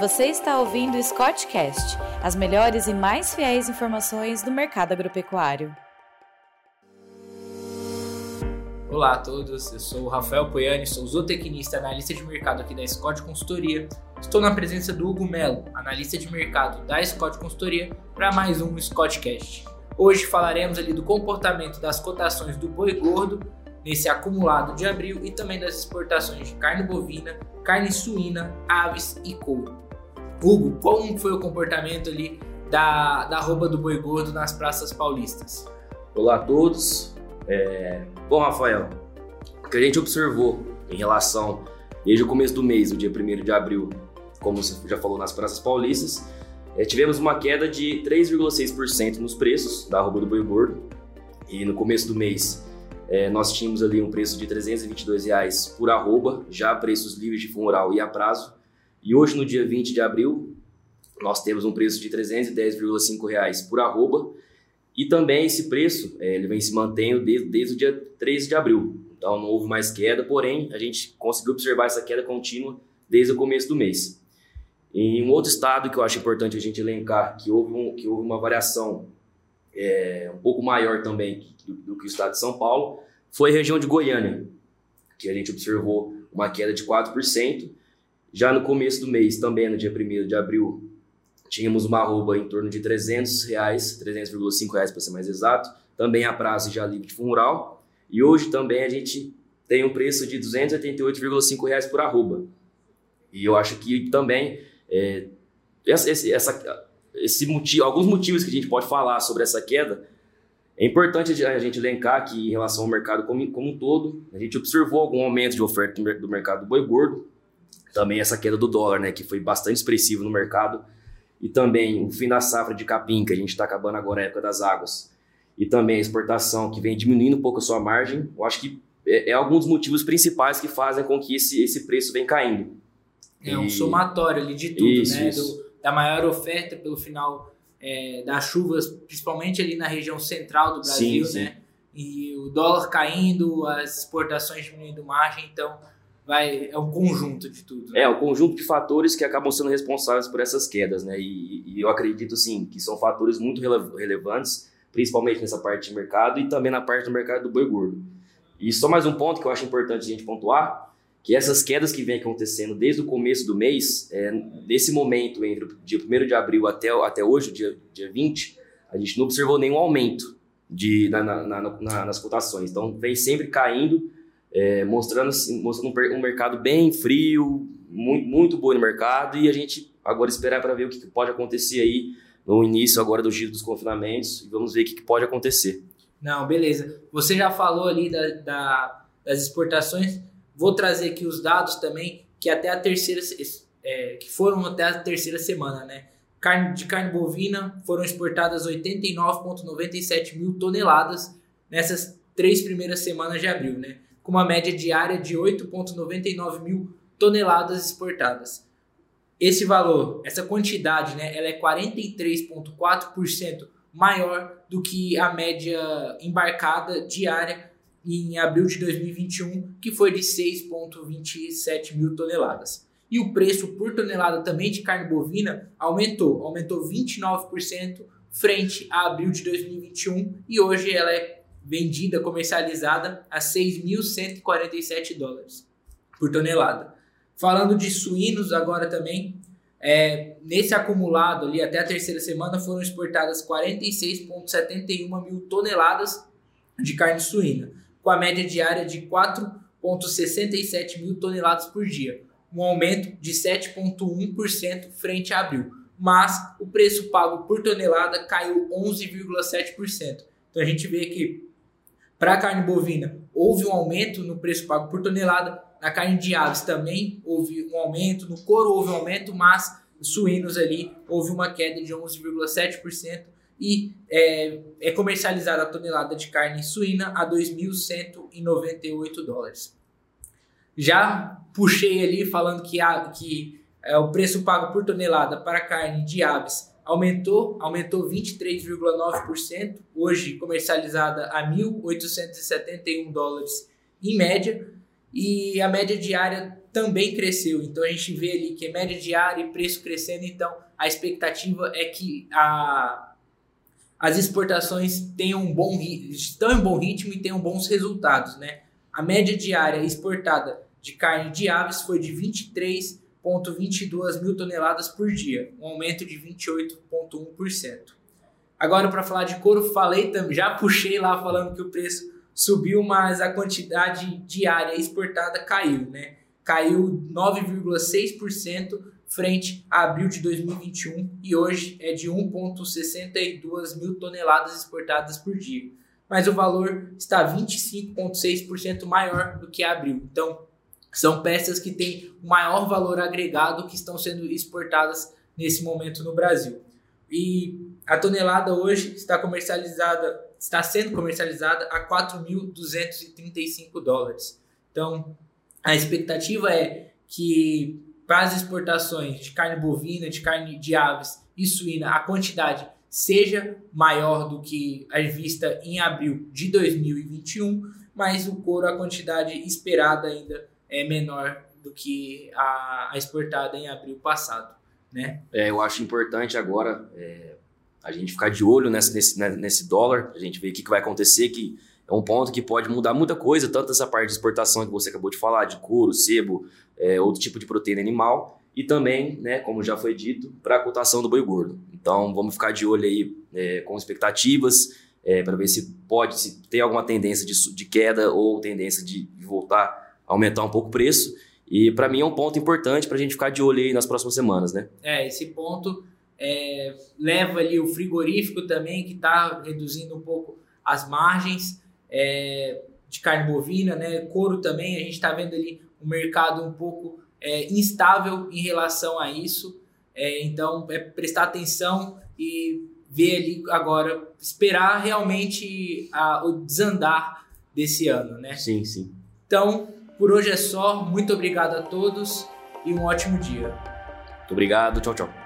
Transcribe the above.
Você está ouvindo o Scottcast, as melhores e mais fiéis informações do mercado agropecuário. Olá a todos, eu sou o Rafael Poiani, sou zootecnista analista de mercado aqui da Scott Consultoria. Estou na presença do Hugo Melo, analista de mercado da Scott Consultoria, para mais um Scottcast. Hoje falaremos ali do comportamento das cotações do boi gordo nesse acumulado de abril e também das exportações de carne bovina, carne suína, aves e couro. Hugo, como foi o comportamento ali da, da rouba do boi gordo nas praças paulistas? Olá a todos. É... Bom, Rafael, o que a gente observou em relação, desde o começo do mês, o dia 1 de abril, como você já falou nas praças paulistas, é, tivemos uma queda de 3,6% nos preços da roupa do boi gordo. E no começo do mês, é, nós tínhamos ali um preço de 322 reais por arroba, já preços livres de funeral e a prazo. E hoje, no dia 20 de abril, nós temos um preço de 310,5 reais por arroba. E também esse preço é, ele vem se mantendo desde, desde o dia 13 de abril. Então não houve mais queda, porém a gente conseguiu observar essa queda contínua desde o começo do mês. Em um outro estado que eu acho importante a gente elencar, que houve, um, que houve uma variação é, um pouco maior também do, do, que o estado de São Paulo, foi a região de Goiânia, que a gente observou uma queda de 4%. Já no começo do mês, também no dia 1 de abril, tínhamos uma arroba em torno de 300 reais, 300,5 reais para ser mais exato, também a prazo já livre de fundo rural. E hoje também a gente tem um preço de 288,5 reais por arroba. E eu acho que também é, essa, essa, esse motivo, alguns motivos que a gente pode falar sobre essa queda, é importante a gente elencar que em relação ao mercado como, como um todo, a gente observou algum aumento de oferta do mercado do boi gordo, também essa queda do dólar, né, que foi bastante expressivo no mercado, e também o fim da safra de capim, que a gente está acabando agora na época das águas, e também a exportação, que vem diminuindo um pouco a sua margem, eu acho que é, é alguns dos motivos principais que fazem com que esse, esse preço venha caindo. É um somatório ali de tudo, isso, né? Isso. Do, da maior oferta pelo final é, das chuvas, principalmente ali na região central do Brasil, sim, né? Sim. E o dólar caindo, as exportações diminuindo margem, então vai é um conjunto de tudo. Né? É, o conjunto de fatores que acabam sendo responsáveis por essas quedas, né? E, e eu acredito sim que são fatores muito relevantes, principalmente nessa parte de mercado e também na parte do mercado do boi gordo. E só mais um ponto que eu acho importante a gente pontuar que essas quedas que vem acontecendo desde o começo do mês, é, nesse momento, entre o dia 1 de abril até, até hoje, dia, dia 20, a gente não observou nenhum aumento de, na, na, na, nas cotações. Então, vem sempre caindo, é, mostrando, mostrando um, mercado bem frio, muito, muito bom no mercado, e a gente agora esperar para ver o que pode acontecer aí no início agora do giro dos confinamentos, e vamos ver o que pode acontecer. Não, beleza. Você já falou ali da, da das exportações, Vou trazer aqui os dados também que até a terceira é, que foram até a terceira semana, né? Carne, de carne bovina foram exportadas 89,97 mil toneladas nessas três primeiras semanas de abril, né? Com uma média diária de 8,99 mil toneladas exportadas. Esse valor, essa quantidade, né, ela é 43,4% maior do que a média embarcada diária em abril de 2021, que foi de 6,27 mil toneladas. E o preço por tonelada também de carne bovina aumentou, aumentou 29% frente a abril de 2021 e hoje ela é vendida, comercializada a 6.147 dólares por tonelada. Falando de suínos agora também, é, nesse acumulado ali até a terceira semana foram exportadas 46,71 mil toneladas de carne suína com a média diária de 4,67 mil toneladas por dia, um aumento de 7,1% frente a abril. Mas o preço pago por tonelada caiu 11,7%. Então a gente vê que para a carne bovina houve um aumento no preço pago por tonelada, na carne de aves também houve um aumento, no couro houve um aumento, mas suínos ali houve uma queda de 11,7% e é, é comercializada a tonelada de carne suína a 2.198 dólares. Já puxei ali falando que, a, que é, o preço pago por tonelada para carne de aves aumentou, aumentou 23,9%, hoje comercializada a 1.871 dólares em média, e a média diária também cresceu. Então a gente vê ali que é média diária e preço crescendo. Então a expectativa é que a, as exportações tenham um bom, estão em bom ritmo e tenham bons resultados. Né? A média diária exportada de carne de aves foi de 23,22 mil toneladas por dia, um aumento de 28,1%. Agora, para falar de couro, falei também, já puxei lá falando que o preço subiu, mas a quantidade diária exportada caiu, né? Caiu 9,6% frente a abril de 2021 e hoje é de 1,62 mil toneladas exportadas por dia. Mas o valor está 25,6% maior do que abril. Então, são peças que têm maior valor agregado que estão sendo exportadas nesse momento no Brasil. E a tonelada hoje está comercializada, está sendo comercializada a 4.235 dólares. Então, a expectativa é que para as exportações de carne bovina, de carne de aves e suína, a quantidade seja maior do que a vista em abril de 2021, mas o couro, a quantidade esperada ainda é menor do que a, a exportada em abril passado. Né? É, eu acho importante agora é, a gente ficar de olho nesse, nesse, né, nesse dólar, a gente ver o que, que vai acontecer, que é um ponto que pode mudar muita coisa, tanto essa parte de exportação que você acabou de falar, de couro, sebo, é, outro tipo de proteína animal, e também, né, como já foi dito, para a cotação do boi gordo. Então vamos ficar de olho aí é, com expectativas, é, para ver se pode, se tem alguma tendência de, de queda ou tendência de voltar aumentar um pouco o preço. E para mim é um ponto importante para a gente ficar de olho aí nas próximas semanas, né? É, esse ponto é, leva ali o frigorífico também, que está reduzindo um pouco as margens é, de carne bovina, né? Couro também, a gente está vendo ali o mercado um pouco é, instável em relação a isso. É, então, é prestar atenção e ver ali agora, esperar realmente a, o desandar desse ano, né? Sim, sim. Então, por hoje é só. Muito obrigado a todos e um ótimo dia. Muito obrigado. Tchau, tchau.